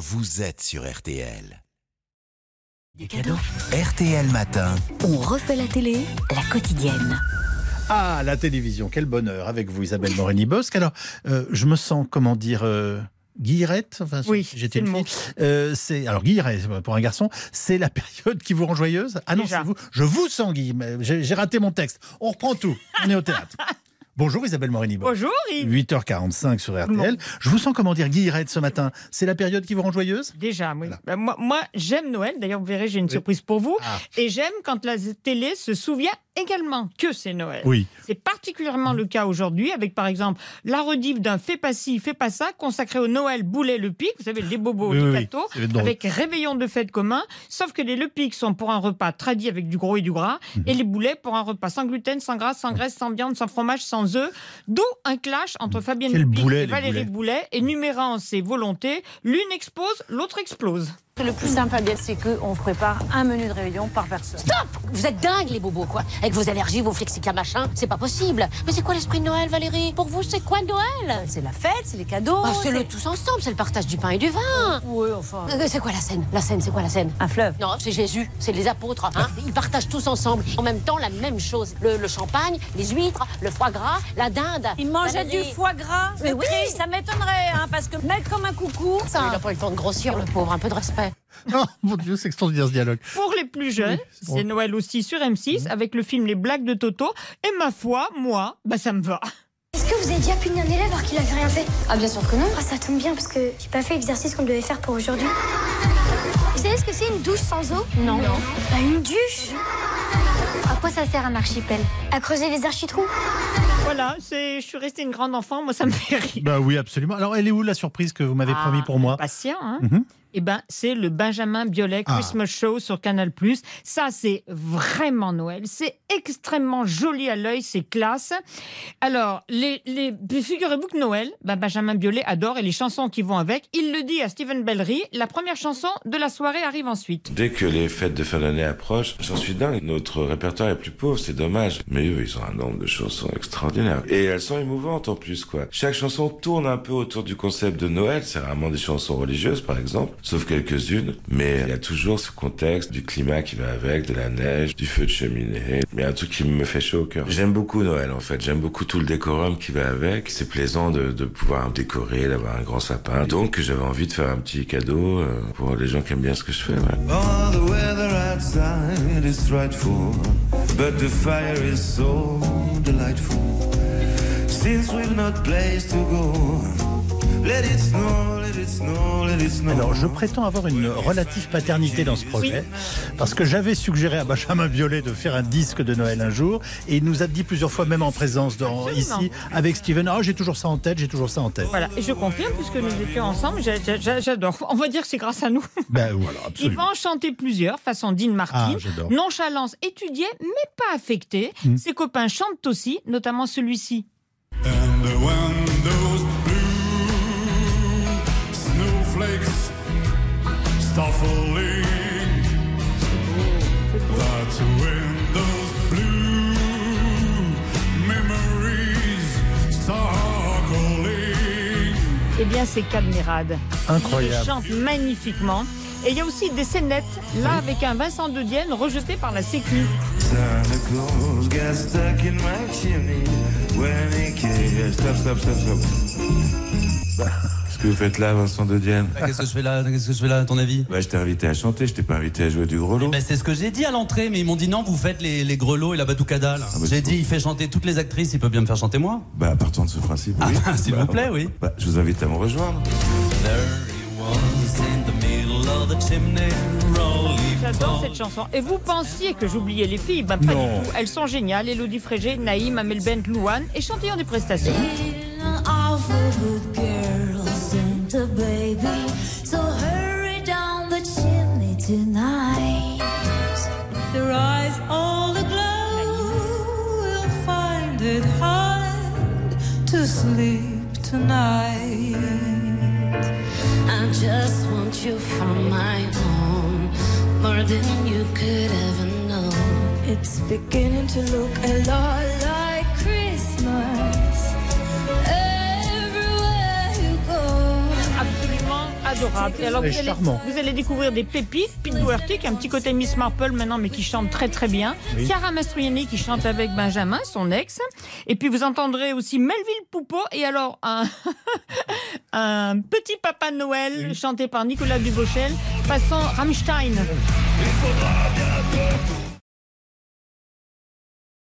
vous êtes sur RTL. Des cadeaux. RTL Matin. On refait la télé, la quotidienne. Ah, la télévision, quel bonheur avec vous, Isabelle Morini-Bosque. Alors, euh, je me sens, comment dire, euh, guillerette. Enfin, Oui, j'étais c'est une. Euh, c'est alors guillerette pour un garçon. C'est la période qui vous rend joyeuse. Ah non, c'est vous. Je vous sens, J'ai j'ai raté mon texte. On reprend tout. On est au théâtre. Bonjour Isabelle Morini-Bosque. Bonjour Yves. 8h45 sur RTL. Je vous sens, comment dire, guillerette ce matin? C'est la période qui vous rend joyeuse? Déjà, oui. Voilà. Moi, moi, j'aime Noël. D'ailleurs, vous verrez, j'ai une surprise pour vous. Ah. Et j'aime quand la télé se souvient également que c'est Noël. Oui. C'est particulièrement le cas aujourd'hui, avec par exemple la rediff d'un Fais pas ci, fais pas ça, consacré au Noël Boulet Le Pic, vous savez, les bobos Oui, du oui. plateau, avec réveillon de fête commun, sauf que les Le Pic sont pour un repas tradit avec du gros et du gras, Mhm. et les boulets pour un repas sans gluten, sans gras, sans graisse, sans viande, sans fromage, sans œufs. D'où un clash entre Fabienne Quel Le Pic boulet, et Valérie boulets. Boulet, énumérant ses volontés. L'une expose, l'autre explose. Le plus simple, Fabienne, c'est qu'on prépare un menu de réveillon par personne. Stop Vous êtes dingues, les bobos, quoi. Avec vos allergies, vos flexicas machin, c'est pas possible. Mais c'est quoi l'esprit de Noël, Valérie? Pour vous, c'est quoi Noël? C'est la fête, c'est les cadeaux. Ah, C'est le tous ensemble, c'est le partage du pain et du vin. Oui, enfin. Euh, C'est quoi la scène? La scène, c'est quoi la scène? Un fleuve. Non, c'est Jésus, c'est les apôtres. Hein Ils partagent tous ensemble, en même temps, la même chose. Le, le champagne, les huîtres, le foie gras, la dinde. Il mangeait du foie gras. Mais oui. Ça m'étonnerait, hein, parce que mettre comme un coucou, Il ça. n'a pas eu le temps de grossir, le pauvre, un peu de respect. Oh mon Dieu, c'est extraordinaire ce dialogue. Pour les plus jeunes, Oui. c'est Noël aussi sur M6 avec le film Les Blagues de Toto. Et ma foi, moi, bah ça me va. Est-ce que vous avez déjà puni un élève alors qu'il avait rien fait Ah, bien sûr que non. Ah, ça tombe bien parce que j'ai pas fait l'exercice qu'on devait faire pour aujourd'hui. Vous savez ce que c'est une douche sans eau? Non. Bah, une douche À quoi ça sert un archipel? À creuser les architrous? Voilà, c'est, je suis restée une grande enfant, moi ça me fait rire. Bah oui, absolument. Alors, elle est où la surprise que vous m'avez Ah, promis pour moi? Patient, hein Mhm. Eh ben, c'est le Benjamin Biolay Ah. Christmas Show sur Canal+. Ça, c'est vraiment Noël. C'est extrêmement joli à l'œil, c'est classe. Alors, les, les, figurez-vous que Noël, ben, Benjamin Biolay adore et les chansons qui vont avec. Il le dit à Stephen Bellery. La première chanson de la soirée arrive ensuite. Dès que les fêtes de fin d'année approchent, j'en suis dingue. Notre répertoire est plus pauvre, c'est dommage. Mais eux, ils ont un nombre de chansons extraordinaires. Et elles sont émouvantes en plus, quoi. Chaque chanson tourne un peu autour du concept de Noël. C'est rarement des chansons religieuses, par exemple, sauf quelques-unes. Mais il y a toujours ce contexte du climat qui va avec, de la neige, du feu de cheminée. Mais un truc qui me fait chaud au cœur. J'aime beaucoup Noël, en fait. J'aime beaucoup tout le décorum qui va avec. C'est plaisant de, de pouvoir décorer, d'avoir un grand sapin. Donc, j'avais envie de faire un petit cadeau euh, pour les gens qui aiment bien ce que je fais, ouais. Oh. Alors, je prétends avoir une relative paternité dans ce projet, parce que j'avais suggéré à Benjamin Biolay de faire un disque de Noël un jour, et il nous a dit plusieurs fois, même en présence dans, ici, avec Steven, ah, j'ai toujours ça en tête, j'ai toujours ça en tête. Voilà, et je confirme, puisque nous étions ensemble, j'a- j'a- j'adore. On va dire que c'est grâce à nous. Ben voilà, Il absolument. va en chanter plusieurs, façon Dean Martin. Ah. Nonchalance étudiée, mais pas affectée. Mm. Ses copains chantent aussi, notamment celui-ci. And the windows start falling. That windows blue, memories start calling. Eh bien, c'est Cadmerade. Il Incroyable. chante magnifiquement. Et il y a aussi des scénettes, là, avec un Vincent de Dienne rejeté par la Sécu. Que vous faites là, Vincent de Dienne Qu'est-ce que je fais là Qu'est-ce que je fais là, à ton avis? Bah, je t'ai invité à chanter, je t'ai pas invité à jouer du gros lot. ben, C'est ce que j'ai dit à l'entrée, mais ils m'ont dit non, vous faites les, les grelots et la batucada. là. Ah, bah, j'ai dit, il fait chanter toutes les actrices, il peut bien me faire chanter moi. Bah, partons de ce principe, Ah, oui. bah, s'il vous plaît, oui. Bah, je vous invite à me rejoindre. J'adore cette chanson. Et vous pensiez que j'oubliais les filles? Ben, pas Non. du tout. Elles sont géniales. Elodie Frégé, Naïm, Amel Bent, Louane. Et chantillon des prestations. Their eyes all aglow will find it hard to sleep tonight. I just want you for my own, more than you could ever know. It's beginning to look a lot adorable. Et alors, vous allez, charmant. vous allez découvrir des pépites. Pete Doherty, qui a un petit côté Miss Marple maintenant, mais qui chante très très bien. Oui. Chiara Mastroianni, qui chante avec Benjamin, son ex. Et puis vous entendrez aussi Melville Poupeau. Et alors, un, un petit Papa Noël, chanté par Nicolas Dubauchel, façon Rammstein. Il faudra bientôt